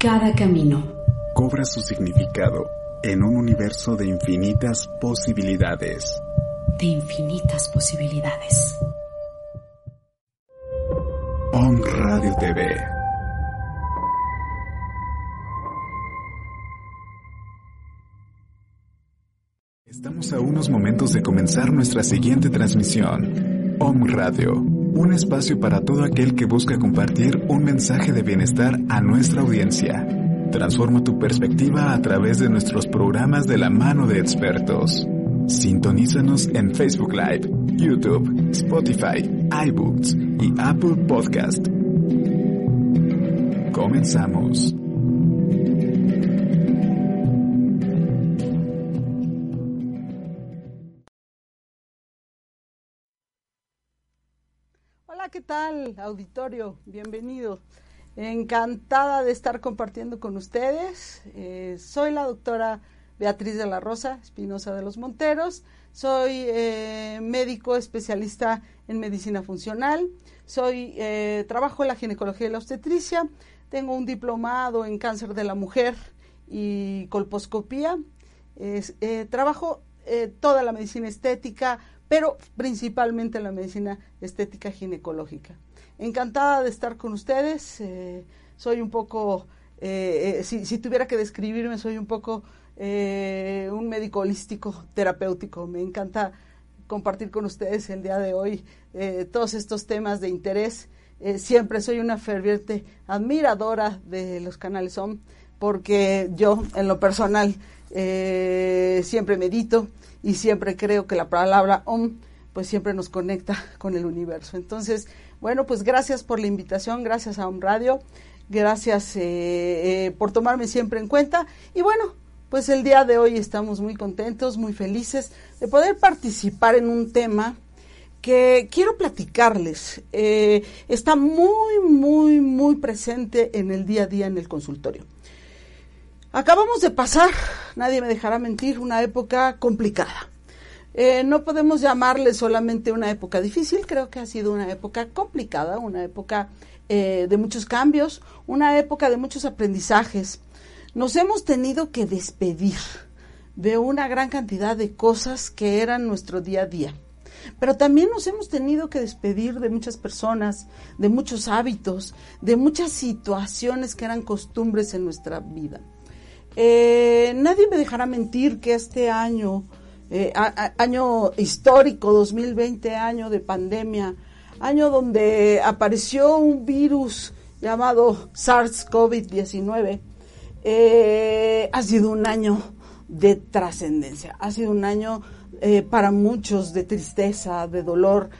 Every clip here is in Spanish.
Cada camino cobra su significado en un universo de infinitas posibilidades. De infinitas posibilidades. On Radio TV. Estamos a unos momentos de comenzar nuestra siguiente transmisión. Om Radio, un espacio para todo aquel que busca compartir un mensaje de bienestar a nuestra audiencia. Transforma tu perspectiva a través de nuestros programas de la mano de expertos. Sintonízanos en Facebook Live, YouTube, Spotify, iBooks y Apple Podcast. Comenzamos. Tal, auditorio? Bienvenido. Encantada de estar compartiendo con ustedes. Eh, soy la doctora Beatriz de la Rosa Espinosa de los Monteros. Soy eh, médico especialista en medicina funcional. Soy eh, trabajo en la ginecología y la obstetricia. Tengo un diplomado en cáncer de la mujer y colposcopía. trabajo toda la medicina estética, pero principalmente la medicina estética ginecológica encantada de estar con ustedes. Eh, soy un poco, eh, eh, si, tuviera que describirme, soy un poco un médico holístico terapéutico. Me encanta compartir con ustedes el día de hoy todos estos temas de interés. Siempre soy una ferviente admiradora de los canales OM porque yo en lo personal siempre medito y siempre creo que la palabra OM pues siempre nos conecta con el universo. Entonces, bueno, pues gracias por la invitación, gracias a un radio, gracias eh, eh, por tomarme siempre en cuenta. Y bueno, pues el día de hoy estamos muy contentos, muy felices de poder participar en un tema que quiero platicarles. Eh, está muy, muy, muy presente en el día a día en el consultorio. Acabamos de pasar, nadie me dejará mentir, una época complicada eh, no podemos llamarle solamente una época difícil, creo que ha sido una época complicada, una época eh, de muchos cambios, una época de muchos aprendizajes. Nos hemos tenido que despedir de una gran cantidad de cosas que eran nuestro día a día. Pero también nos hemos tenido que despedir de muchas personas, de muchos hábitos, de muchas situaciones que eran costumbres en nuestra vida. Eh, nadie me dejará mentir que este año eh, año histórico, 2020, año de pandemia, año donde apareció un virus llamado SARS-CoV-19, eh, ha sido un año de trascendencia, ha sido un año eh, para muchos de tristeza, de dolor,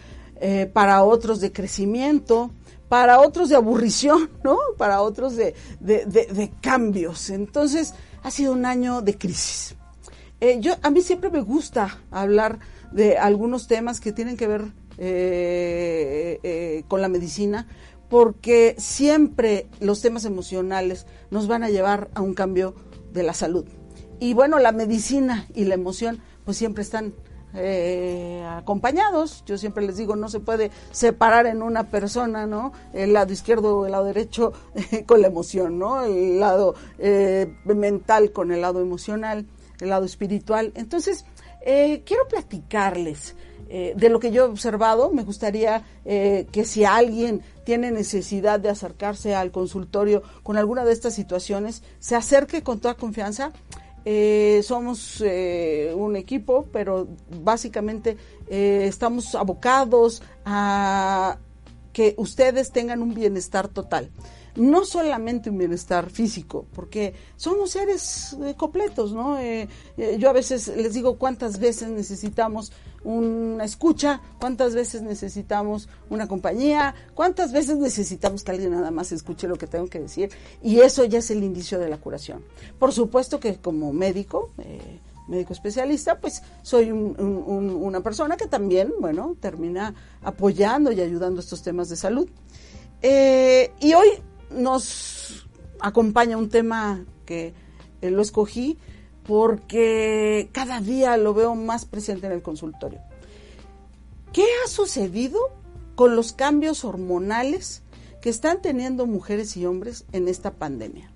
para otros de crecimiento, para otros de aburrición, ¿no? Para otros de, de cambios. Entonces, ha sido un año de crisis. Eh, yo, a mí siempre me gusta hablar de algunos temas que tienen que ver eh, eh, con la medicina, porque siempre los temas emocionales nos van a llevar a un cambio de la salud. Y bueno, la medicina y la emoción pues siempre están acompañados. Yo siempre les digo, no se puede separar en una persona, ¿no? El lado izquierdo o el lado derecho con la emoción, ¿no? El lado mental con el lado emocional el lado espiritual. Entonces, eh, quiero platicarles eh, de lo que yo he observado. Me gustaría eh, que si alguien tiene necesidad de acercarse al consultorio con alguna de estas situaciones, se acerque con toda confianza. Somos un equipo, pero básicamente estamos abocados a que ustedes tengan un bienestar total no solamente un bienestar físico, porque somos seres eh, completos, ¿no? Eh, eh, yo a veces les digo cuántas veces necesitamos una escucha, cuántas veces necesitamos una compañía, cuántas veces necesitamos que alguien nada más escuche lo que tengo que decir, y eso ya es el indicio de la curación. Por supuesto que como médico, médico especialista, pues soy una persona que también, bueno, termina apoyando y ayudando estos temas de salud. y hoy nos acompaña un tema que eh, lo escogí porque cada día lo veo más presente en el consultorio. ¿Qué ha sucedido con los cambios hormonales que están teniendo mujeres y hombres en esta pandemia?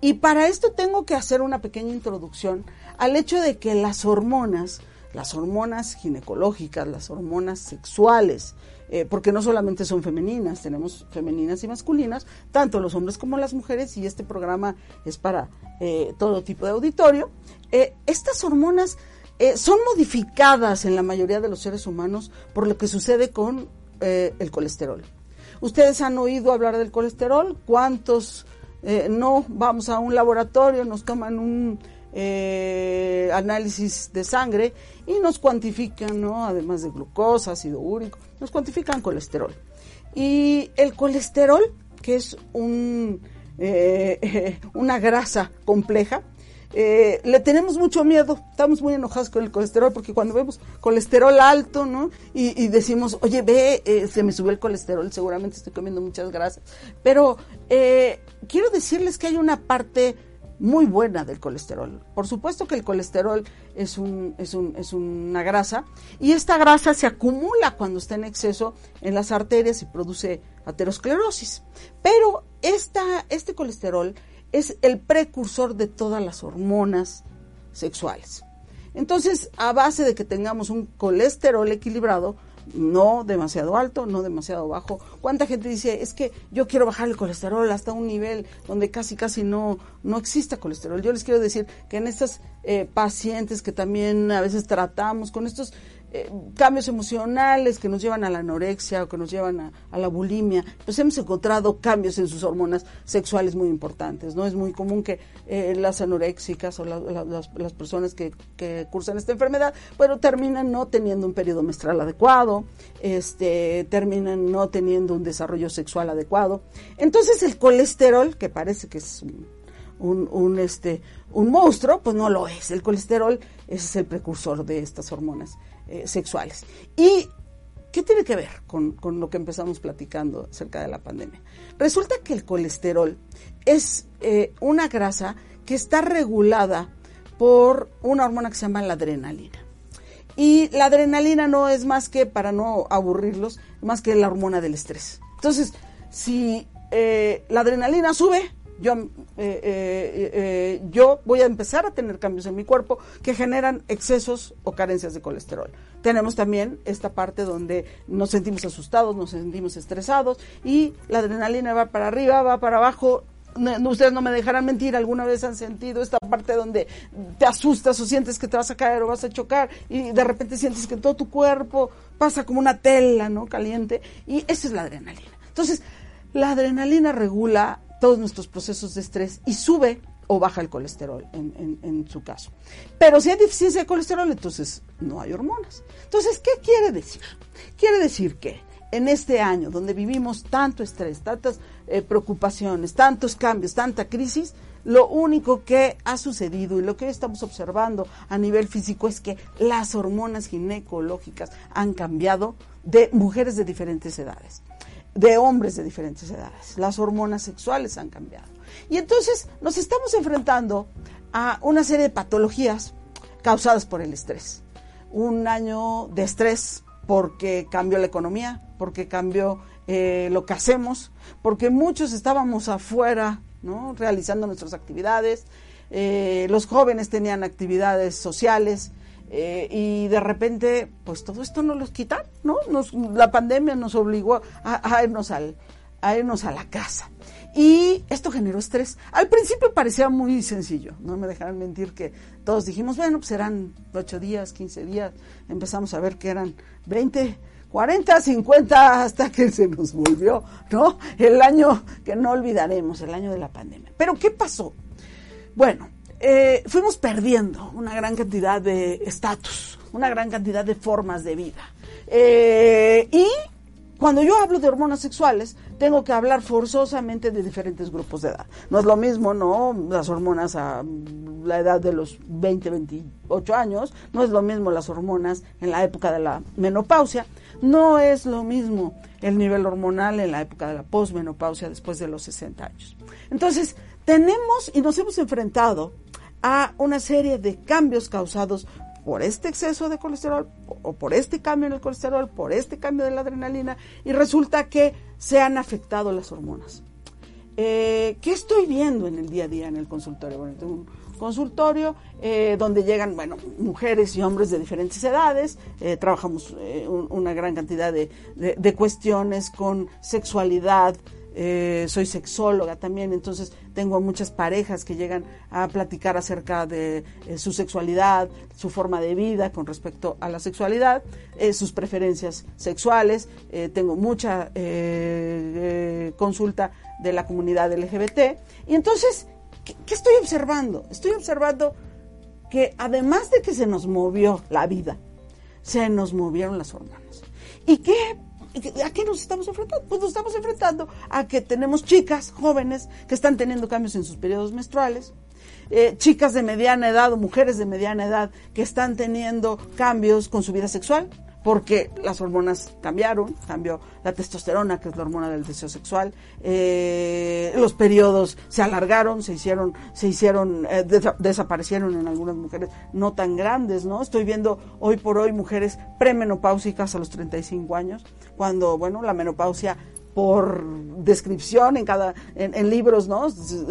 Y para esto tengo que hacer una pequeña introducción al hecho de que las hormonas, las hormonas ginecológicas, las hormonas sexuales, eh, porque no solamente son femeninas, tenemos femeninas y masculinas, tanto los hombres como las mujeres, y este programa es para eh, todo tipo de auditorio. Eh, estas hormonas son modificadas en la mayoría de los seres humanos por lo que sucede con el colesterol. Ustedes han oído hablar del colesterol, ¿cuántos no vamos a un laboratorio, nos toman un análisis de sangre y nos cuantifican, ¿no? Además de glucosa, ácido úrico, nos cuantifican colesterol. Y el colesterol, que es un, eh, una grasa compleja, eh, le tenemos mucho miedo, estamos muy enojados con el colesterol porque cuando vemos colesterol alto, ¿no? Y, decimos, oye, ve, eh, se me subió el colesterol, seguramente estoy comiendo muchas grasas. Pero quiero decirles que hay una parte muy buena del colesterol. Por supuesto que el colesterol es, un, es, un, es una grasa y esta grasa se acumula cuando está en exceso en las arterias y produce aterosclerosis. Pero esta, este colesterol es el precursor de todas las hormonas sexuales. Entonces, a base de que tengamos un colesterol equilibrado, no demasiado alto, no demasiado bajo. ¿Cuánta gente dice, es que yo quiero bajar el colesterol hasta un nivel donde casi, casi no, no exista colesterol? Yo les quiero decir que en estas eh, pacientes que también a veces tratamos con estos eh, cambios emocionales que nos llevan a la anorexia o que nos llevan a, la bulimia, pues hemos encontrado cambios en sus hormonas sexuales muy importantes, ¿no? Es muy común que eh, las anoréxicas o las, personas que, cursan esta enfermedad, bueno, terminan no teniendo un periodo menstrual adecuado, este, terminan no teniendo un desarrollo sexual adecuado. Entonces el colesterol, que parece que es un, un, este, un monstruo, pues no lo es. El colesterol es el precursor de estas hormonas. Eh, sexuales. ¿Y qué tiene que ver con, lo que empezamos platicando acerca de la pandemia? Resulta que el colesterol es eh, una grasa que está regulada por una hormona que se llama la adrenalina. Y la adrenalina no es más que, para no aburrirlos, más que la hormona del estrés. Entonces, si eh, la adrenalina sube, yo, eh, eh, eh, yo voy a empezar a tener cambios en mi cuerpo que generan excesos o carencias de colesterol. Tenemos también esta parte donde nos sentimos asustados, nos sentimos estresados y la adrenalina va para arriba, va para abajo. ustedes no me dejarán mentir, alguna vez han sentido esta parte donde te asustas o sientes que te vas a caer o vas a chocar y de repente sientes que todo tu cuerpo pasa como una tela, ¿no? Caliente y esa es la adrenalina. Entonces, la adrenalina regula todos nuestros procesos de estrés y sube o baja el colesterol en, su caso. Pero si hay deficiencia de colesterol, entonces no hay hormonas. Entonces, ¿qué quiere decir? Quiere decir que en este año donde vivimos tanto estrés, tantas eh, preocupaciones, tantos cambios, tanta crisis, lo único que ha sucedido y lo que hoy estamos observando a nivel físico es que las hormonas ginecológicas han cambiado de mujeres de diferentes edades de hombres de diferentes edades. Las hormonas sexuales han cambiado. Y entonces nos estamos enfrentando a una serie de patologías causadas por el estrés. Un año de estrés porque cambió la economía, porque cambió eh, lo que hacemos, porque muchos estábamos afuera, ¿no? realizando nuestras actividades, eh, los jóvenes tenían actividades sociales, eh, y de repente, pues todo esto nos los quitan, ¿no? Nos, la pandemia nos obligó a, irnos al, a irnos a la casa. Y esto generó estrés. Al principio parecía muy sencillo, no me dejarán mentir que todos dijimos, bueno, pues eran 8 días, 15 días, empezamos a ver que eran 20, 40, 50, hasta que se nos volvió, ¿no? El año que no olvidaremos, el año de la pandemia. Pero ¿qué pasó? Bueno, eh, fuimos perdiendo una gran cantidad de estatus, una gran cantidad de formas de vida. Eh, y cuando yo hablo de hormonas sexuales, tengo que hablar forzosamente de diferentes grupos de edad. No es lo mismo, ¿no? Las hormonas a la edad de los 20, 28 años, no es lo mismo las hormonas en la época de la menopausia, no es lo mismo el nivel hormonal en la época de la posmenopausia después de los 60 años. Entonces, tenemos y nos hemos enfrentado a una serie de cambios causados por este exceso de colesterol o por este cambio en el colesterol, por este cambio de la adrenalina y resulta que se han afectado las hormonas. Eh, ¿Qué estoy viendo en el día a día en el consultorio? Bueno, tengo un consultorio eh, donde llegan, bueno, mujeres y hombres de diferentes edades, eh, trabajamos una gran cantidad de, de cuestiones con sexualidad, eh, soy sexóloga también, entonces tengo muchas parejas que llegan a platicar acerca de eh, su sexualidad, su forma de vida con respecto a la sexualidad, eh, sus preferencias sexuales, tengo mucha consulta de la comunidad LGBT. Y entonces, ¿qué, ¿qué estoy observando? Estoy observando que además de que se nos movió la vida, se nos movieron las hormonas. ¿Y qué ¿A qué nos estamos enfrentando? Pues nos estamos enfrentando a que tenemos chicas jóvenes que están teniendo cambios en sus periodos menstruales, eh, chicas de mediana edad o mujeres de mediana edad que están teniendo cambios con su vida sexual, porque las hormonas cambiaron, cambió la testosterona, que es la hormona del deseo sexual, eh, los periodos se alargaron, se hicieron, se hicieron, eh, desaparecieron en algunas mujeres no tan grandes, ¿no? Estoy viendo hoy por hoy mujeres premenopáusicas a los 35 años, cuando, bueno, la menopausia por descripción en cada en, libros, ¿no?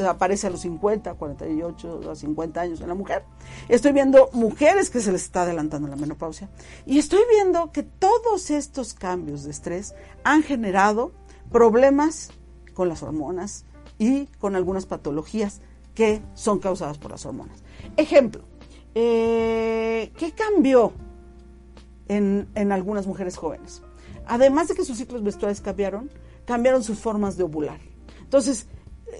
Aparece a los 50, 48, a 50 años en la mujer. Estoy viendo mujeres que se les está adelantando la menopausia y estoy viendo que todos estos cambios de estrés han generado problemas con las hormonas y con algunas patologías que son causadas por las hormonas. Ejemplo, eh, ¿qué cambió en, en algunas mujeres jóvenes? Además de que sus ciclos menstruales cambiaron, cambiaron sus formas de ovular. Entonces,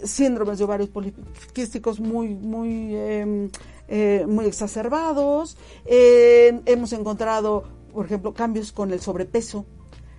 síndromes de ovarios poliquísticos muy, muy, em, eh, muy exacerbados. Eh, hemos encontrado, por ejemplo, cambios con el sobrepeso,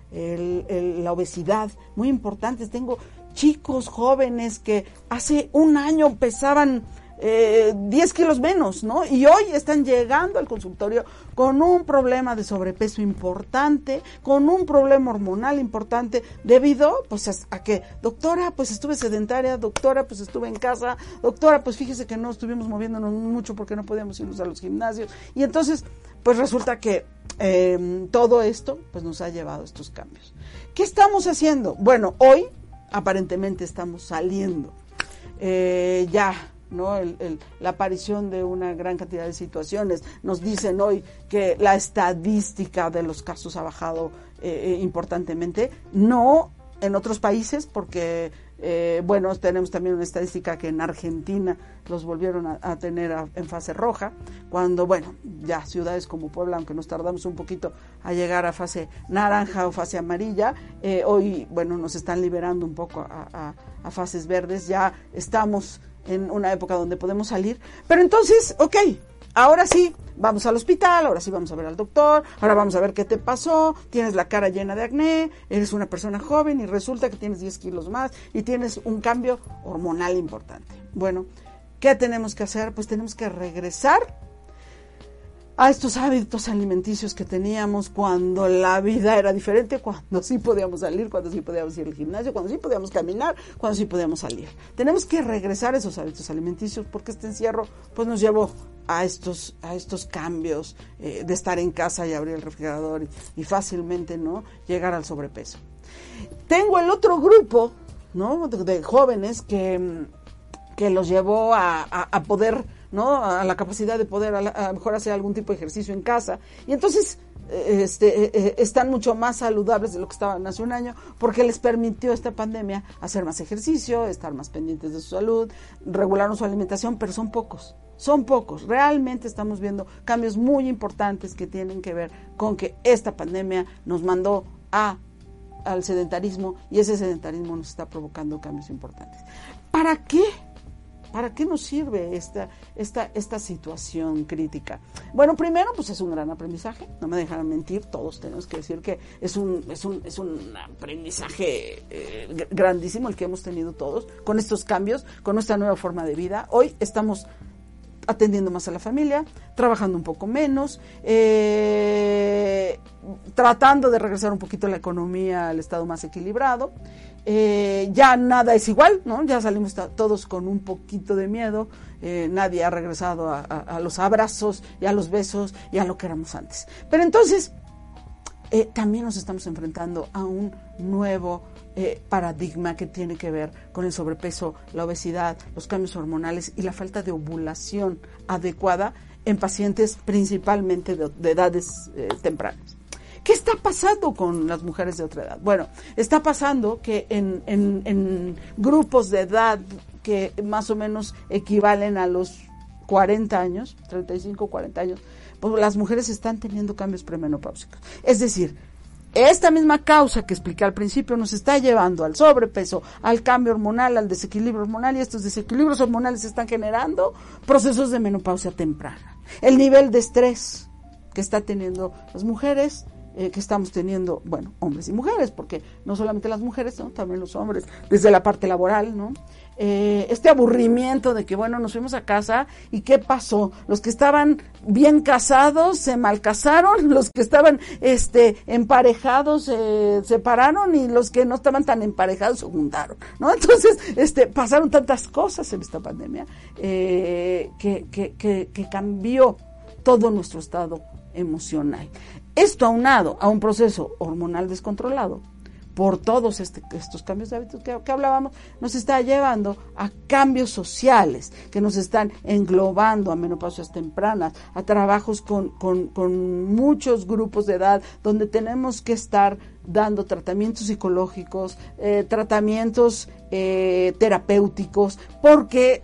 la obesidad, muy importantes. Tengo chicos jóvenes que hace un año pesaban eh, 10 kilos menos, ¿no? Y hoy están llegando al consultorio con un problema de sobrepeso importante, con un problema hormonal importante, debido pues a, que, doctora, pues estuve sedentaria, doctora, pues estuve en casa, doctora, pues fíjese que no estuvimos moviéndonos mucho porque no podíamos irnos a los gimnasios. Y entonces, pues resulta que em, todo esto pues nos ha llevado a estos cambios. ¿Qué estamos haciendo? Bueno, hoy aparentemente estamos saliendo. Eh, ya ¿no? la aparición de una gran cantidad de situaciones. Nos dicen hoy que la estadística de los casos ha bajado eh, eh, importantemente, no en otros países, porque, eh, bueno, tenemos también una estadística que en Argentina los volvieron a, tener en fase roja, cuando, bueno, ya ciudades como Puebla, aunque nos tardamos un poquito a llegar a fase naranja o fase amarilla, hoy, bueno, nos están liberando un poco a, a fases verdes, ya estamos en una época donde podemos salir. Pero entonces, ok, ahora sí, vamos al hospital, ahora sí vamos a ver al doctor, ahora vamos a ver qué te pasó, tienes la cara llena de acné, eres una persona joven y resulta que tienes 10 kilos más y tienes un cambio hormonal importante. Bueno, ¿qué tenemos que hacer? Pues tenemos que regresar a estos hábitos alimenticios que teníamos cuando la vida era diferente, cuando sí podíamos salir, cuando sí podíamos ir al gimnasio, cuando sí podíamos caminar, cuando sí podíamos salir. Tenemos que regresar a esos hábitos alimenticios porque este encierro pues nos llevó a estos, a estos cambios eh, de estar en casa y abrir el refrigerador y, fácilmente no llegar al sobrepeso. Tengo el otro grupo ¿no? de, jóvenes que, que los llevó a, a poder ¿no? A la capacidad de poder a, mejor hacer algún tipo de ejercicio en casa. Y entonces eh, este, eh, eh, están mucho más saludables de lo que estaban hace un año, porque les permitió esta pandemia hacer más ejercicio, estar más pendientes de su salud, regularon su alimentación, pero son pocos, son pocos. Realmente estamos viendo cambios muy importantes que tienen que ver con que esta pandemia nos mandó a al sedentarismo y ese sedentarismo nos está provocando cambios importantes. ¿Para qué? ¿Para qué nos sirve esta, esta, esta situación crítica? Bueno, primero, pues es un gran aprendizaje, no me dejarán mentir, todos tenemos que decir que es un, es un, es un aprendizaje eh, grandísimo el que hemos tenido todos con estos cambios, con nuestra nueva forma de vida. Hoy estamos atendiendo más a la familia, trabajando un poco menos, eh, tratando de regresar un poquito la economía al estado más equilibrado. Eh, ya nada es igual, ¿no? Ya salimos todos con un poquito de miedo, eh, nadie ha regresado a, los abrazos y a los besos y a lo que éramos antes. Pero entonces, eh, también nos estamos enfrentando a un nuevo paradigma que tiene que ver con el sobrepeso, la obesidad, los cambios hormonales y la falta de ovulación adecuada en pacientes principalmente de edades tempranas. ¿Qué está pasando con las mujeres de otra edad? Bueno, está pasando que en, grupos de edad que más o menos equivalen a los 40 años, 35, 40 años, pues las mujeres están teniendo cambios premenopáusicos. Es decir, esta misma causa que expliqué al principio nos está llevando al sobrepeso, al cambio hormonal, al desequilibrio hormonal y estos desequilibrios hormonales están generando procesos de menopausia temprana. El nivel de estrés que está teniendo las mujeres eh, que estamos teniendo, bueno, hombres y mujeres, porque no solamente las mujeres, ¿no? también los hombres, desde la parte laboral, ¿no? Eh, este aburrimiento de que, bueno, nos fuimos a casa y ¿qué pasó? Los que estaban bien casados se malcasaron, los que estaban este, emparejados se separaron y los que no estaban tan emparejados se juntaron, ¿no? Entonces, este, pasaron tantas cosas en esta pandemia eh, que, que, que, que cambió todo nuestro estado emocional. Esto aunado a un proceso hormonal descontrolado por todos este, estos cambios de hábitos que, hablábamos, nos está llevando a cambios sociales que nos están englobando a menopausias tempranas, a trabajos con, muchos grupos de edad donde tenemos que estar dando tratamientos psicológicos, eh, tratamientos eh, terapéuticos, porque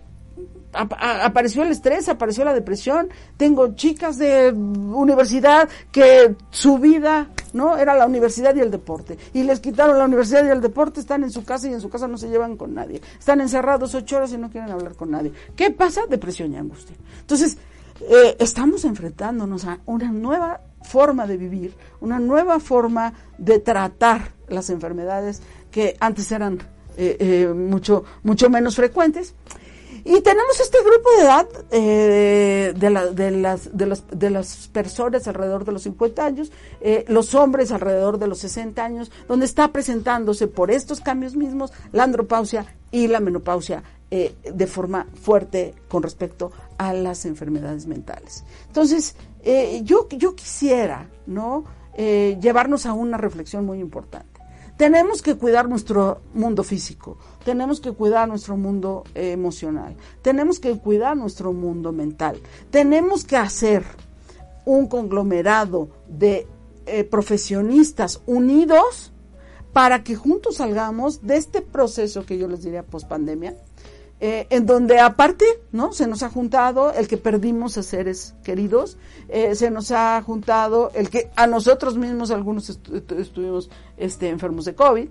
apareció el estrés, apareció la depresión. Tengo chicas de universidad que su vida, ¿no? Era la universidad y el deporte. Y les quitaron la universidad y el deporte, están en su casa y en su casa no se llevan con nadie. Están encerrados ocho horas y no quieren hablar con nadie. ¿Qué pasa? Depresión y angustia. Entonces, eh, estamos enfrentándonos a una nueva forma de vivir, una nueva forma de tratar las enfermedades que antes eran eh, eh, mucho, mucho menos frecuentes. Y tenemos este grupo de edad eh, de, de, las, de, los, de las personas alrededor de los 50 años, eh, los hombres alrededor de los 60 años, donde está presentándose por estos cambios mismos la andropausia y la menopausia eh, de forma fuerte con respecto a las enfermedades mentales. Entonces, yo, yo quisiera ¿no? llevarnos a una reflexión muy importante. Tenemos que cuidar nuestro mundo físico, tenemos que cuidar nuestro mundo eh, emocional, tenemos que cuidar nuestro mundo mental, tenemos que hacer un conglomerado de eh, profesionistas unidos para que juntos salgamos de este proceso que yo les diría post pandemia, eh, en donde aparte, ¿no? Se nos ha juntado el que perdimos a seres queridos, eh, se nos ha juntado el que a nosotros mismos algunos estuvimos este, enfermos de COVID,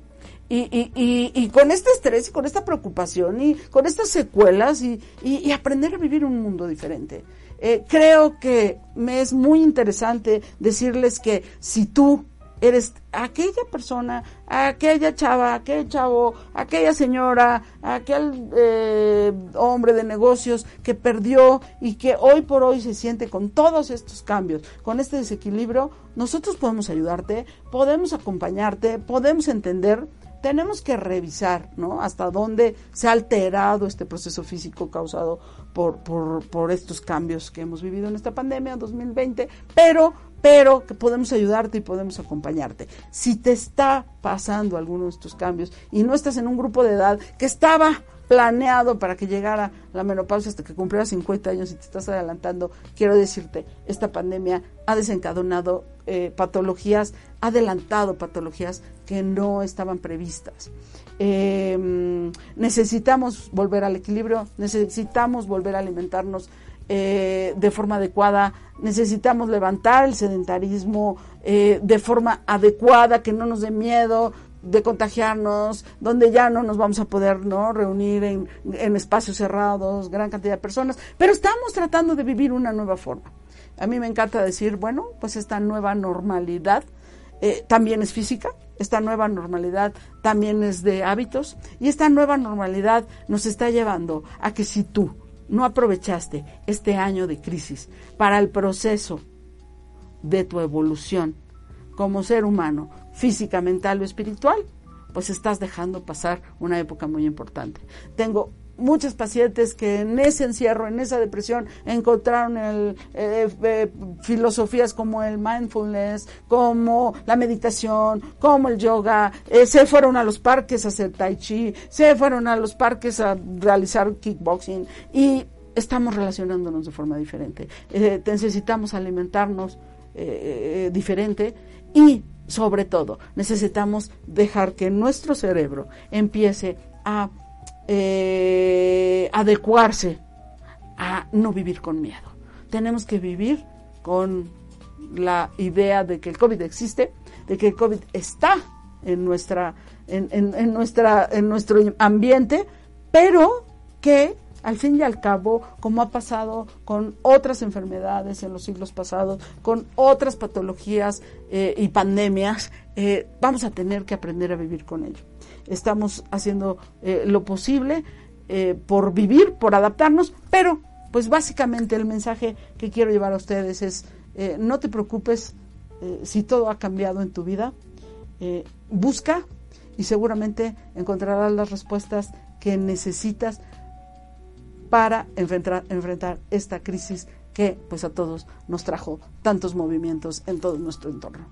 y, y, y, con este estrés y con esta preocupación y con estas secuelas y, y aprender a vivir un mundo diferente. Eh, creo que me es muy interesante decirles que si tú eres aquella persona, aquella chava, aquel chavo, aquella señora, aquel eh, hombre de negocios que perdió y que hoy por hoy se siente con todos estos cambios, con este desequilibrio, nosotros podemos ayudarte, podemos acompañarte, podemos entender tenemos que revisar, ¿no? Hasta dónde se ha alterado este proceso físico causado por, por, por estos cambios que hemos vivido en esta pandemia 2020, pero pero que podemos ayudarte y podemos acompañarte. Si te está pasando alguno de estos cambios y no estás en un grupo de edad que estaba planeado para que llegara la menopausia hasta que cumplieras 50 años y te estás adelantando, quiero decirte, esta pandemia ha desencadenado eh, patologías, ha adelantado patologías que no estaban previstas. Eh, necesitamos volver al equilibrio, necesitamos volver a alimentarnos eh, de forma adecuada, necesitamos levantar el sedentarismo eh, de forma adecuada, que no nos dé miedo de contagiarnos, donde ya no nos vamos a poder no reunir en, espacios cerrados, gran cantidad de personas, pero estamos tratando de vivir una nueva forma. A mí me encanta decir, bueno, pues esta nueva normalidad eh, también es física, esta nueva normalidad también es de hábitos y esta nueva normalidad nos está llevando a que si tú no aprovechaste este año de crisis para el proceso de tu evolución como ser humano, física, mental o espiritual, pues estás dejando pasar una época muy importante. Tengo muchos pacientes que en ese encierro, en esa depresión, encontraron el, eh, eh, filosofías como el mindfulness, como la meditación, como el yoga, eh, se fueron a los parques a hacer tai chi, se fueron a los parques a realizar kickboxing y estamos relacionándonos de forma diferente. necesitamos alimentarnos diferente y sobre todo necesitamos dejar que nuestro cerebro empiece a eh, adecuarse a no vivir con miedo. Tenemos que vivir con la idea de que el COVID existe, de que el COVID está en nuestra, en, en, nuestra, en nuestro ambiente, pero que al fin y al cabo, como ha pasado con otras enfermedades en los siglos pasados, con otras patologías eh, y pandemias, eh, vamos a tener que aprender a vivir con ello estamos haciendo eh, lo posible eh, por vivir, por adaptarnos, pero pues básicamente el mensaje que quiero llevar a ustedes es, eh, no te preocupes si todo ha cambiado en tu vida, busca y seguramente encontrarás las respuestas que necesitas para enfrentar, enfrentar esta crisis que pues a todos nos trajo tantos movimientos en todo nuestro entorno.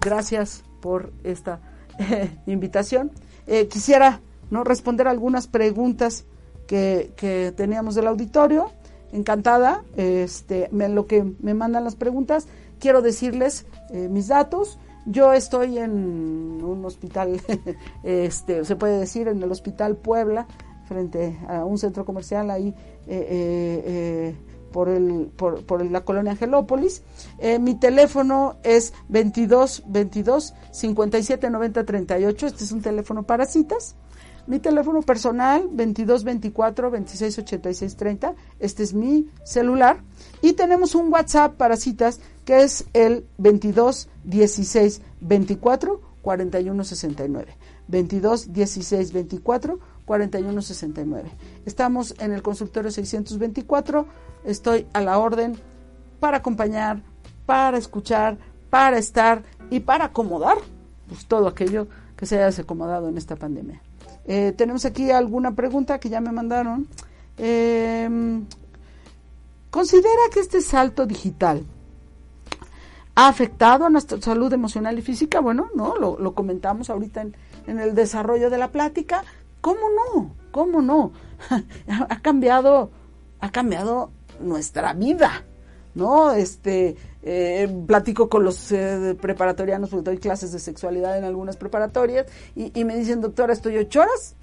Gracias por esta invitación eh, quisiera no responder algunas preguntas que, que, teníamos del auditorio. Encantada, este, me, lo que me mandan las preguntas, quiero decirles eh, mis datos. Yo estoy en un hospital, este, se puede decir, en el Hospital Puebla, frente a un centro comercial ahí eh, por, el, por, por la colonia Angelópolis. Eh, mi teléfono es 22 22 57 90 38. Este es un teléfono para citas. Mi teléfono personal 22 24 26 86 30. Este es mi celular. Y tenemos un WhatsApp para citas que es el 22 16 24 41 69. 22 16 24 41 69. Estamos en el consultorio 624 estoy a la orden para acompañar, para escuchar, para estar y para acomodar pues, todo aquello que se haya desacomodado en esta pandemia. Eh, tenemos aquí alguna pregunta que ya me mandaron. Em, ¿Considera que este salto digital ha afectado a nuestra salud emocional y física? Bueno, no, lo, comentamos ahorita en, el desarrollo de la plática. ¿Cómo no? ¿Cómo no? ha cambiado, ha cambiado nuestra vida, ¿no? Este, eh, platico con los eh, preparatorianos, porque doy clases de sexualidad en algunas preparatorias, y, y me dicen, doctora, estoy ocho horas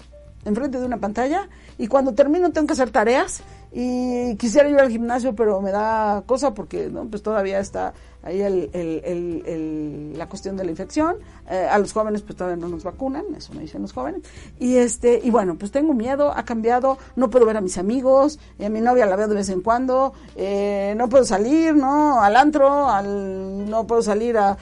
enfrente de una pantalla, y cuando termino tengo que hacer tareas, y quisiera ir al gimnasio, pero me da cosa porque, ¿no? Pues todavía está ahí el, la cuestión de la infección. Eh, a los jóvenes pues todavía no nos vacunan, eso me dicen los jóvenes. Y este y bueno, pues tengo miedo, ha cambiado, no puedo ver a mis amigos, a mi novia la veo de vez en cuando, eh, no puedo salir, ¿no? Al antro, al, no puedo salir a,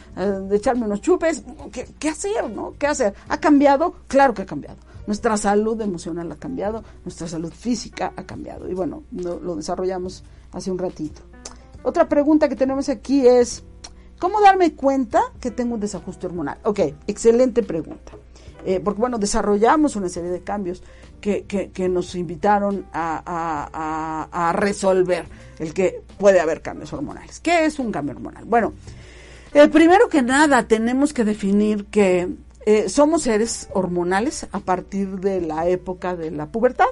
echarme unos chupes. ¿Qué, ¿Qué hacer, no? ¿Qué hacer? ¿Ha cambiado? Claro que ha cambiado. Nuestra salud emocional ha cambiado, nuestra salud física ha cambiado. Y bueno, lo desarrollamos hace un ratito. Otra pregunta que tenemos aquí es, ¿cómo darme cuenta que tengo un desajuste hormonal? Ok, excelente pregunta. Eh, porque bueno, desarrollamos una serie de cambios que, nos invitaron a, a, resolver el que puede haber cambios hormonales. ¿Qué es un cambio hormonal? Bueno, el primero que nada tenemos que definir que eh, somos seres hormonales a partir de la época de la pubertad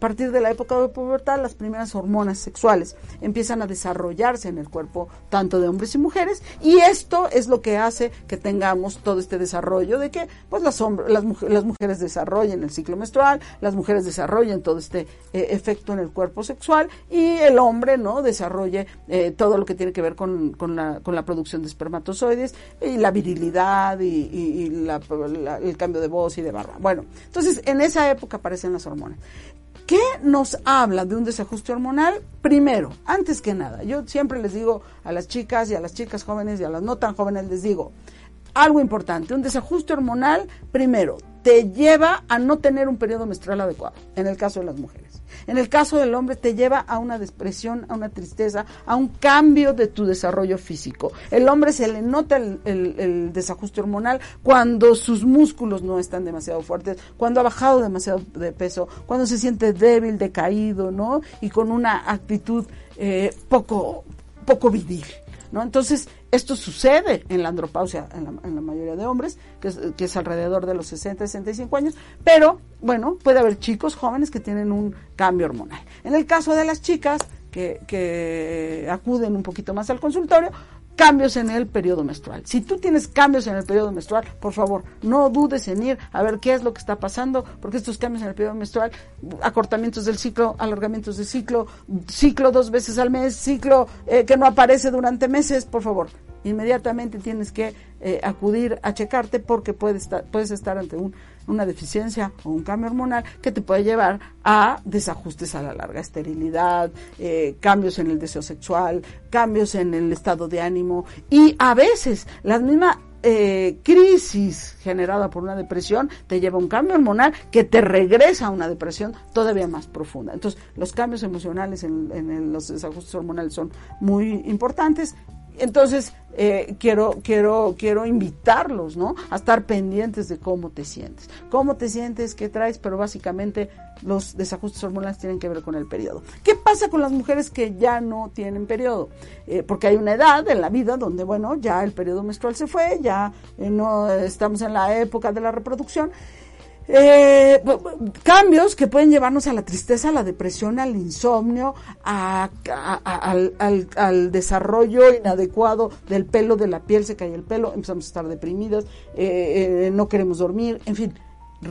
partir de la época de pubertad, las primeras hormonas sexuales empiezan a desarrollarse en el cuerpo tanto de hombres y mujeres y esto es lo que hace que tengamos todo este desarrollo de que pues las, las, las mujeres desarrollen el ciclo menstrual, las mujeres desarrollen todo este eh, efecto en el cuerpo sexual y el hombre no desarrolle eh, todo lo que tiene que ver con, con, la, con la producción de espermatozoides y la virilidad y, el cambio de voz y de barba. Bueno, entonces en esa época aparecen las hormonas. ¿Qué nos habla de un desajuste hormonal? Primero, antes que nada, yo siempre les digo a las chicas y a las chicas jóvenes y a las no tan jóvenes, les digo, algo importante, un desajuste hormonal, primero, te lleva a no tener un periodo menstrual adecuado, en el caso de las mujeres. En el caso del hombre te lleva a una depresión, a una tristeza, a un cambio de tu desarrollo físico. El hombre se le nota el, desajuste hormonal cuando sus músculos no están demasiado fuertes, cuando ha bajado demasiado de peso, cuando se siente débil, decaído, ¿no? Y con una actitud eh, poco, poco. ¿no? Entonces, esto sucede en la andropausia en la, mayoría de hombres, que es, que es, alrededor de los 60, 65 años, pero bueno, puede haber chicos jóvenes que tienen un cambio hormonal. En el caso de las chicas que, que acuden un poquito más al consultorio, cambios en el periodo menstrual. Si tú tienes cambios en el periodo menstrual, por favor, no dudes en ir a ver qué es lo que está pasando, porque estos cambios en el periodo menstrual, acortamientos del ciclo, alargamientos del ciclo, ciclo dos veces al mes, ciclo eh, que no aparece durante meses, por favor, inmediatamente tienes que eh, acudir a checarte porque puedes estar, puedes estar ante un una deficiencia o un cambio hormonal que te puede llevar a desajustes a la larga, esterilidad, eh, cambios en el deseo sexual, cambios en el estado de ánimo y a veces la misma eh, crisis generada por una depresión te lleva a un cambio hormonal que te regresa a una depresión todavía más profunda. Entonces, los cambios emocionales en, en los desajustes hormonales son muy importantes entonces, eh, quiero, quiero, quiero invitarlos, ¿no? A estar pendientes de cómo te sientes. Cómo te sientes, qué traes, pero básicamente los desajustes hormonales tienen que ver con el periodo. ¿Qué pasa con las mujeres que ya no tienen periodo? Eh, porque hay una edad en la vida donde, bueno, ya el periodo menstrual se fue, ya eh, no estamos en la época de la reproducción eh, cambios que pueden llevarnos a la tristeza, a la depresión, al insomnio, al, desarrollo inadecuado del pelo, de la piel, se cae el pelo, empezamos a estar deprimidas, eh, eh, no queremos dormir, en fin,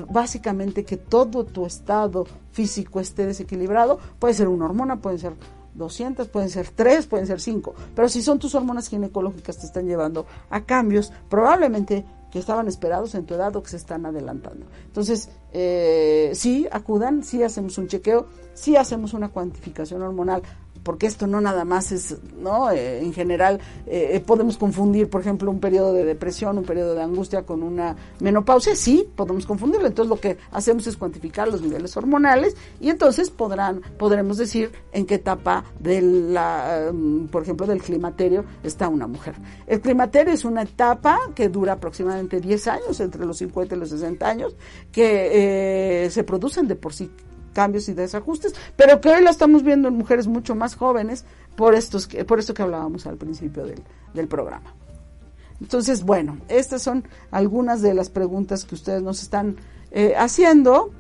básicamente que todo tu estado físico esté desequilibrado, puede ser una hormona, puede ser 200, pueden ser 3, pueden ser 5, pero si son tus hormonas ginecológicas te están llevando a cambios, probablemente que estaban esperados en tu edad o que se están adelantando. Entonces, eh, sí, acudan, sí hacemos un chequeo, sí hacemos una cuantificación hormonal porque esto no nada más es, ¿no? Eh, en general eh, podemos confundir, por ejemplo, un periodo de depresión, un periodo de angustia con una menopausia, sí, podemos confundirlo. Entonces lo que hacemos es cuantificar los niveles hormonales y entonces podrán, podremos decir en qué etapa de la, mm, por ejemplo, del climaterio está una mujer. El climaterio es una etapa que dura aproximadamente 10 años, entre los 50 y los 60 años, que eh, se producen de por sí cambios y desajustes, pero que hoy lo estamos viendo en mujeres mucho más jóvenes por, estos, por esto que hablábamos al principio del, programa. Entonces, bueno, estas son algunas de las preguntas que ustedes nos están eh, haciendo.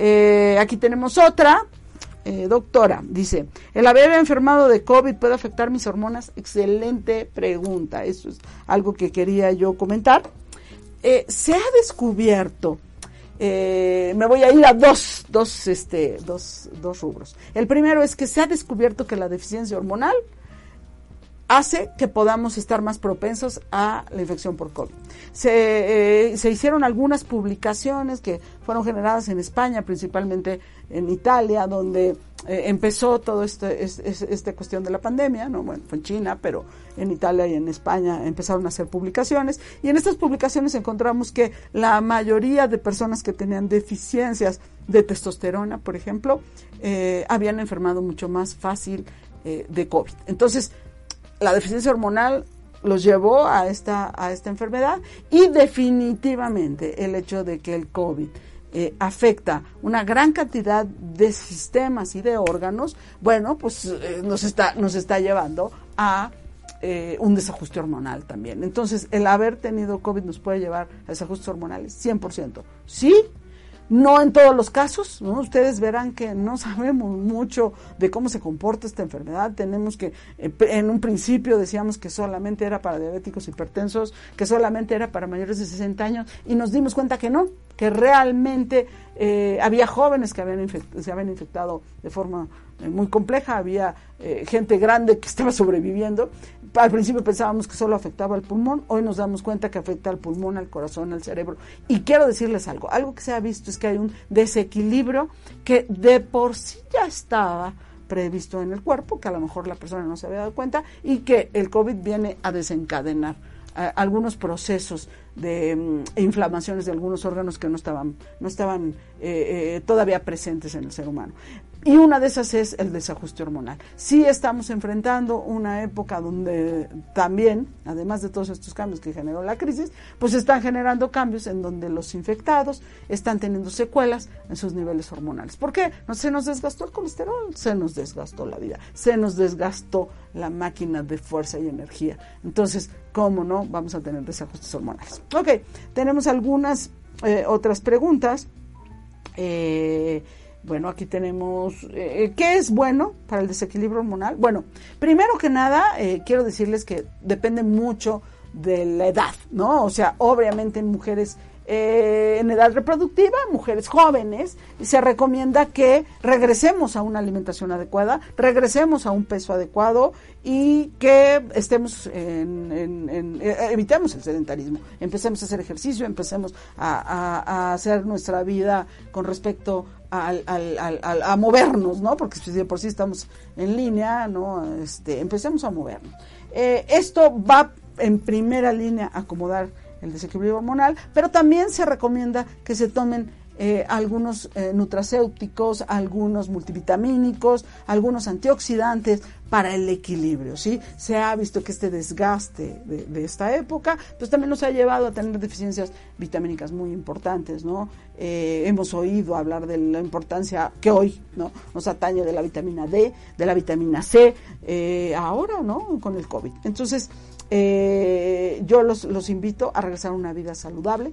Eh, aquí tenemos otra. Eh, doctora, dice, ¿el haber enfermado de COVID puede afectar mis hormonas? Excelente pregunta. Eso es algo que quería yo comentar. se ha descubierto eh, me voy a ir a dos, dos, este, dos, dos rubros. El primero es que se ha descubierto que la deficiencia hormonal hace que podamos estar más propensos a la infección por COVID. Se, eh, se, hicieron algunas publicaciones que fueron generadas en España, principalmente en Italia, donde eh, empezó todo este, esta cuestión de la pandemia, ¿no? Bueno, fue en China, pero en Italia y en España empezaron a hacer publicaciones. Y en estas publicaciones encontramos que la mayoría de personas que tenían deficiencias de testosterona, por ejemplo, eh, habían enfermado mucho más fácil de COVID. Entonces, la deficiencia hormonal los llevó a esta, a esta enfermedad y definitivamente el hecho de que el COVID eh, afecta una gran cantidad de sistemas y de órganos, bueno, pues eh, nos, está, nos está llevando a eh, un desajuste hormonal también. Entonces, el haber tenido COVID nos puede llevar a desajustes hormonales, 100%. Sí, no en todos los casos, ¿no? Ustedes verán que no sabemos mucho de cómo se comporta esta enfermedad. Tenemos que, eh, en un principio decíamos que solamente era para diabéticos hipertensos, que solamente era para mayores de 60 años, y nos dimos cuenta que no, que realmente eh, había jóvenes que habían se habían infectado de forma muy compleja, había gente grande que estaba sobreviviendo. Al principio pensábamos que solo afectaba al pulmón, hoy nos damos cuenta que afecta al pulmón, al corazón, al cerebro. Y quiero decirles algo, algo que se ha visto es que hay un desequilibrio que de por sí ya estaba previsto en el cuerpo, que a lo mejor la persona no se había dado cuenta y que el COVID viene a desencadenar eh, algunos procesos de mm, inflamaciones de algunos órganos que no estaban, no estaban eh, eh, todavía presentes en el ser humano. Y una de esas es el desajuste hormonal. Sí estamos enfrentando una época donde también, además de todos estos cambios que generó la crisis, pues están generando cambios en donde los infectados están teniendo secuelas en sus niveles hormonales. ¿Por qué? Se nos desgastó el colesterol, se nos desgastó la vida, se nos desgastó la máquina de fuerza y energía. Entonces, ¿cómo no? Vamos a tener desajustes hormonales. Ok, tenemos algunas eh, otras preguntas. Eh, bueno, aquí tenemos, eh, ¿qué es bueno para el desequilibrio hormonal? Bueno, primero que nada, eh, quiero decirles que depende mucho de la edad, ¿no? O sea, obviamente en mujeres eh, en edad reproductiva, mujeres jóvenes, se recomienda que regresemos a una alimentación adecuada, regresemos a un peso adecuado y que estemos en, evitemos el sedentarismo, empecemos a hacer ejercicio, empecemos a, a hacer nuestra vida con respecto al, al, a movernos, ¿no? Porque si de por sí estamos en línea, ¿no? Este, empecemos a movernos. Eh, esto va en primera línea a acomodar el desequilibrio hormonal, pero también se recomienda que se tomen eh, algunos eh, nutracéuticos, algunos multivitamínicos, algunos antioxidantes para el equilibrio, ¿sí? Se ha visto que este desgaste de, esta época, pues también nos ha llevado a tener deficiencias vitamínicas muy importantes, ¿no? Eh, hemos oído hablar de la importancia que hoy, ¿no? Nos atañe de la vitamina D, de la vitamina C, ahora, ¿no? Con el COVID. Entonces, yo los, los invito a regresar a una vida saludable,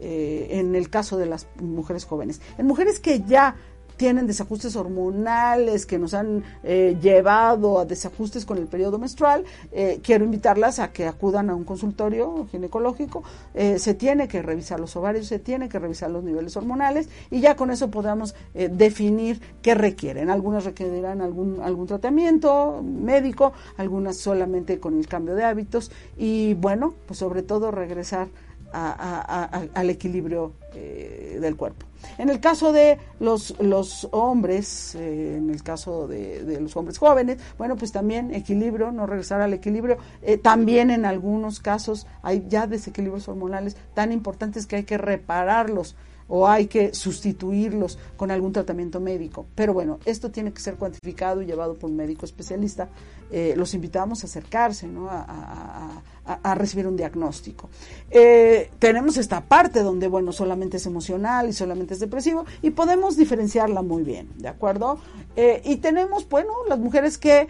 eh, en el caso de las mujeres jóvenes. En mujeres que ya tienen desajustes hormonales que nos han eh, llevado a desajustes con el periodo menstrual, eh, quiero invitarlas a que acudan a un consultorio ginecológico. se tiene que revisar los ovarios, se tiene que revisar los niveles hormonales y ya con eso podamos definir qué requieren. Algunas requerirán algún, algún tratamiento médico, algunas solamente con el cambio de hábitos y bueno, pues sobre todo regresar al equilibrio eh, del cuerpo. En el caso de los, los hombres, eh, en el caso de, los hombres jóvenes, bueno, pues también equilibrio, no regresar al equilibrio. Eh, también en algunos casos hay ya desequilibrios hormonales tan importantes que hay que repararlos o hay que sustituirlos con algún tratamiento médico. Pero bueno, esto tiene que ser cuantificado y llevado por un médico especialista. Eh, los invitamos a acercarse, ¿no? a, recibir un diagnóstico. Eh, tenemos esta parte donde, bueno, solamente es emocional y solamente es depresivo y podemos diferenciarla muy bien, ¿de acuerdo? Eh, y tenemos, bueno, las mujeres que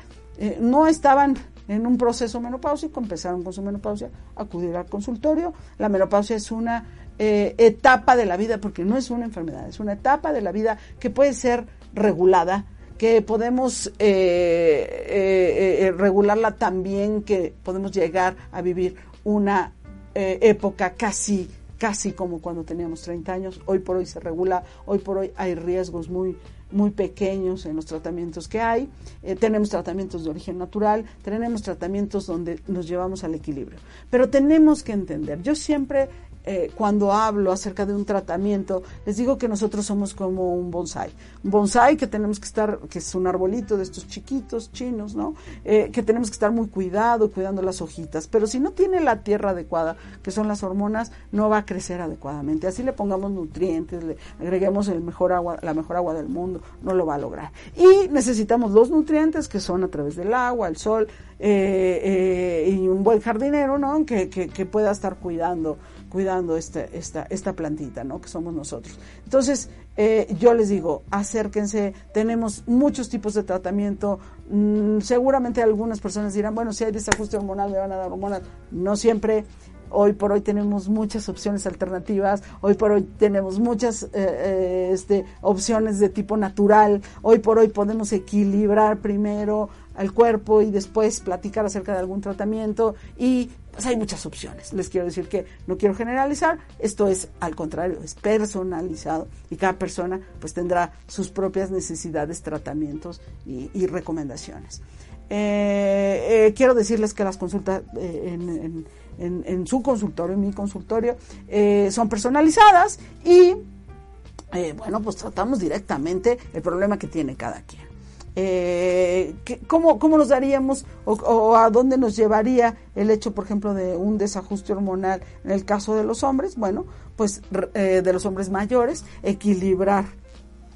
no estaban en un proceso menopáusico, empezaron con su menopausia, acudir al consultorio. La menopausia es una eh, etapa de la vida, porque no es una enfermedad, es una etapa de la vida que puede ser regulada, que podemos eh, eh, regularla también, que podemos llegar a vivir una época casi casi como cuando teníamos 30 años, hoy por hoy se regula, hoy por hoy hay riesgos muy muy pequeños en los tratamientos que hay. tenemos tratamientos de origen natural, tenemos tratamientos donde nos llevamos al equilibrio. Pero tenemos que entender, yo siempre eh, cuando hablo acerca de un tratamiento, les digo que nosotros somos como un bonsai. Un bonsai que tenemos que estar, que es un arbolito de estos chiquitos chinos, ¿no? Eh, que tenemos que estar muy cuidado, cuidando las hojitas. Pero si no tiene la tierra adecuada, que son las hormonas, no va a crecer adecuadamente. Así le pongamos nutrientes, le agreguemos el mejor agua, la mejor agua del mundo, no lo va a lograr. Y necesitamos los nutrientes que son a través del agua, el sol, eh, y un buen jardinero, ¿no? Que, que, que pueda estar cuidando cuidando esta, esta, esta plantita, ¿no? Que somos nosotros. Entonces, eh, yo les digo, acérquense, tenemos muchos tipos de tratamiento. Mm, seguramente algunas personas dirán, bueno, si hay desajuste hormonal me van a dar hormonas. No siempre. hoy por hoy tenemos muchas opciones alternativas, hoy por hoy tenemos muchas este, opciones de tipo natural, hoy por hoy podemos equilibrar primero al cuerpo y después platicar acerca de algún tratamiento y pues hay muchas opciones. Les quiero decir que no quiero generalizar, esto es al contrario, es personalizado y cada persona pues tendrá sus propias necesidades, tratamientos y, recomendaciones. Eh, eh, quiero decirles que las consultas eh, en, su consultorio, en mi consultorio, son personalizadas y bueno, pues tratamos directamente el problema que tiene cada quien eh, ¿cómo, ¿cómo, nos daríamos o, a dónde nos llevaría el hecho, por ejemplo, de un desajuste hormonal en el caso de los hombres? Bueno, pues eh, de los hombres mayores, equilibrar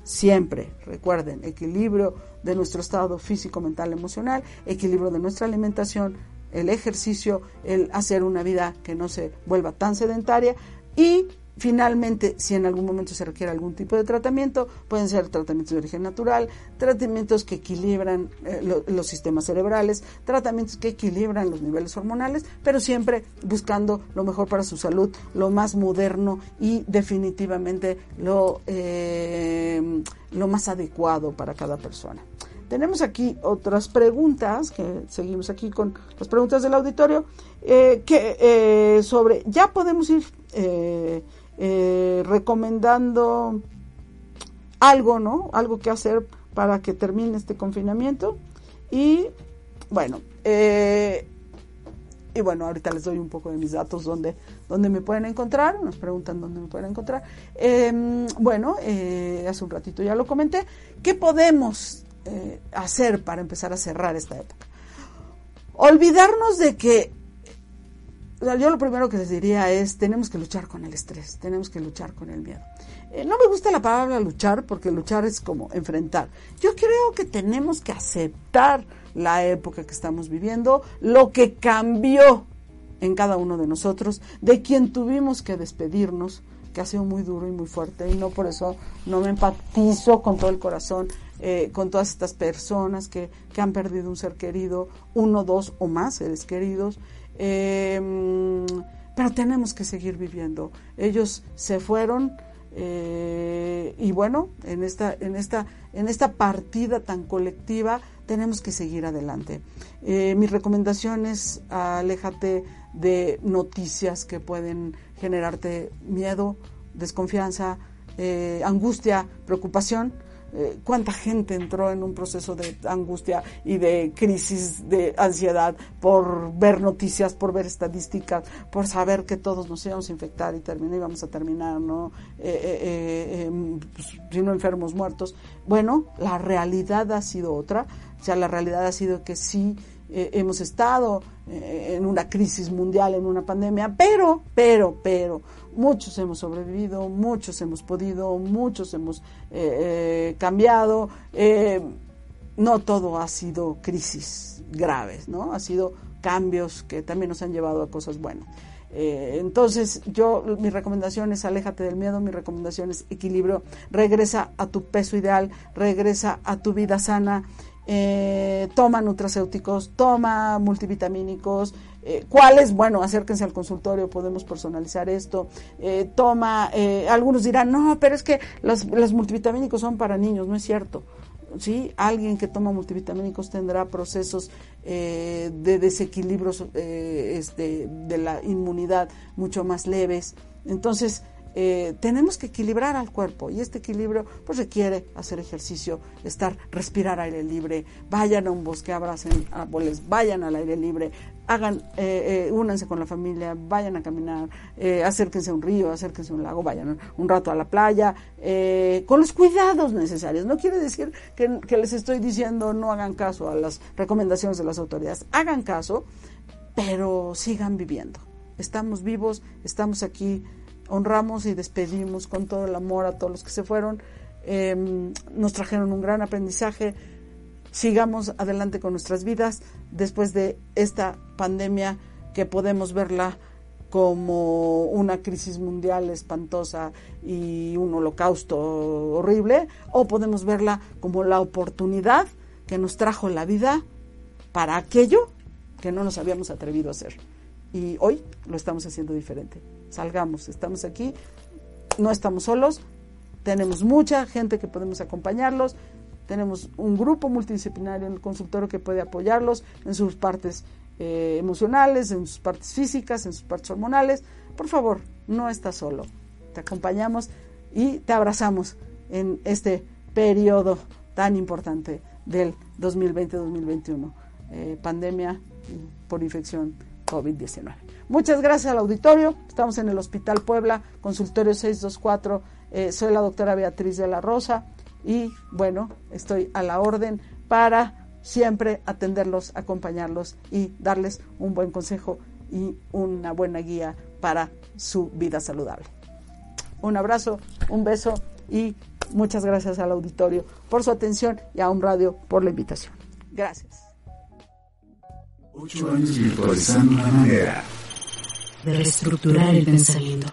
siempre, recuerden, equilibrio de nuestro estado físico, mental, emocional, equilibrio de nuestra alimentación, el ejercicio, el hacer una vida que no se vuelva tan sedentaria y Finalmente, si en algún momento se requiere algún tipo de tratamiento, pueden ser tratamientos de origen natural, tratamientos que equilibran eh, los sistemas cerebrales, tratamientos que equilibran los niveles hormonales, pero siempre buscando lo mejor para su salud, lo más moderno y definitivamente lo, eh, lo más adecuado para cada persona. Tenemos aquí otras preguntas, que seguimos aquí con las preguntas del auditorio, eh, que sobre, ya podemos ir eh, recomendando algo, ¿no? Algo que hacer para que termine este confinamiento. Y bueno, eh, y bueno, ahorita les doy un poco de mis datos donde, donde me pueden encontrar. Nos preguntan dónde me pueden encontrar. Em, bueno, eh, hace un ratito ya lo comenté. ¿Qué podemos hacer para empezar a cerrar esta época? Olvidarnos de que yo lo primero que les diría es, tenemos que luchar con el estrés, tenemos que luchar con el miedo. Eh, no me gusta la palabra luchar porque luchar es como enfrentar. Yo creo que tenemos que aceptar la época que estamos viviendo, lo que cambió en cada uno de nosotros, de quien tuvimos que despedirnos, que ha sido muy duro y muy fuerte, y no por eso no me empatizo con todo el corazón eh, con todas estas personas que, que han perdido un ser querido, uno, dos o más seres queridos, Em, pero tenemos que seguir viviendo. Ellos se fueron eh, y bueno, en esta, en, esta, en esta partida tan colectiva tenemos que seguir adelante. Eh, mi recomendación es aléjate de noticias que pueden generarte miedo, desconfianza, eh, angustia, preocupación eh, cuánta gente entró en un proceso de angustia y de crisis de ansiedad por ver noticias, por ver estadísticas, por saber que todos nos íbamos a infectar y terminar, íbamos a terminar, ¿no? Eh, eh, em, pues, si no enfermos muertos. Bueno, la realidad ha sido otra, o sea, la realidad ha sido que sí hemos estado en una crisis mundial, en una pandemia, pero, pero, pero, muchos hemos sobrevivido, muchos hemos podido, muchos hemos eh, eh, cambiado. Eh, no todo ha sido crisis graves, ¿no? Ha sido cambios que también nos han llevado a cosas buenas. entonces, yo, mi recomendación es aléjate del miedo, mi recomendación es equilibrio, regresa a tu peso ideal, regresa a tu vida sana, toma nutracéuticos, toma multivitamínicos, eh, ¿Cuáles? Bueno, acérquense al consultorio, podemos personalizar esto. Eh, toma, eh, algunos dirán, no, pero es que los, multivitamínicos son para niños, no es cierto. ¿sí? Alguien que toma multivitamínicos tendrá procesos de desequilibrios este, de la inmunidad mucho más leves. Entonces, tenemos que equilibrar al cuerpo y este equilibrio pues requiere hacer ejercicio, estar, respirar aire libre, vayan a un bosque, abracen árboles, vayan al aire libre, hagan, eh, eh, únanse con la familia, vayan a caminar, acérquense a un río, acérquense a un lago, vayan un rato a la playa, con los cuidados necesarios. No quiere decir que, que les estoy diciendo no hagan caso a las recomendaciones de las autoridades, hagan caso, pero sigan viviendo. Estamos vivos, estamos aquí honramos y despedimos con todo el amor a todos los que se fueron. Em, nos trajeron un gran aprendizaje. Sigamos adelante con nuestras vidas después de esta pandemia que podemos verla como una crisis mundial espantosa y un holocausto horrible, o podemos verla como la oportunidad que nos trajo la vida para aquello que no nos habíamos atrevido a hacer. y hoy lo estamos haciendo diferente. Salgamos, estamos aquí, no estamos solos, tenemos mucha gente que podemos acompañarlos, tenemos un grupo multidisciplinario en el consultorio que puede apoyarlos en sus partes eh, emocionales, en sus partes físicas, en sus partes hormonales. Por favor, no estás solo. Te acompañamos y te abrazamos en este periodo tan importante del 2020-2021. Eh, pandemia por infección COVID-19. Muchas gracias al auditorio. Estamos en el Hospital Puebla, consultorio 624. Eh, soy la doctora Beatriz de la Rosa y bueno, estoy a la orden para siempre atenderlos, acompañarlos y darles un buen consejo y una buena guía para su vida saludable. Un abrazo, un beso y muchas gracias al auditorio por su atención y a un radio por la invitación. Gracias. Ocho años virtualizando la manera de reestructurar el pensamiento.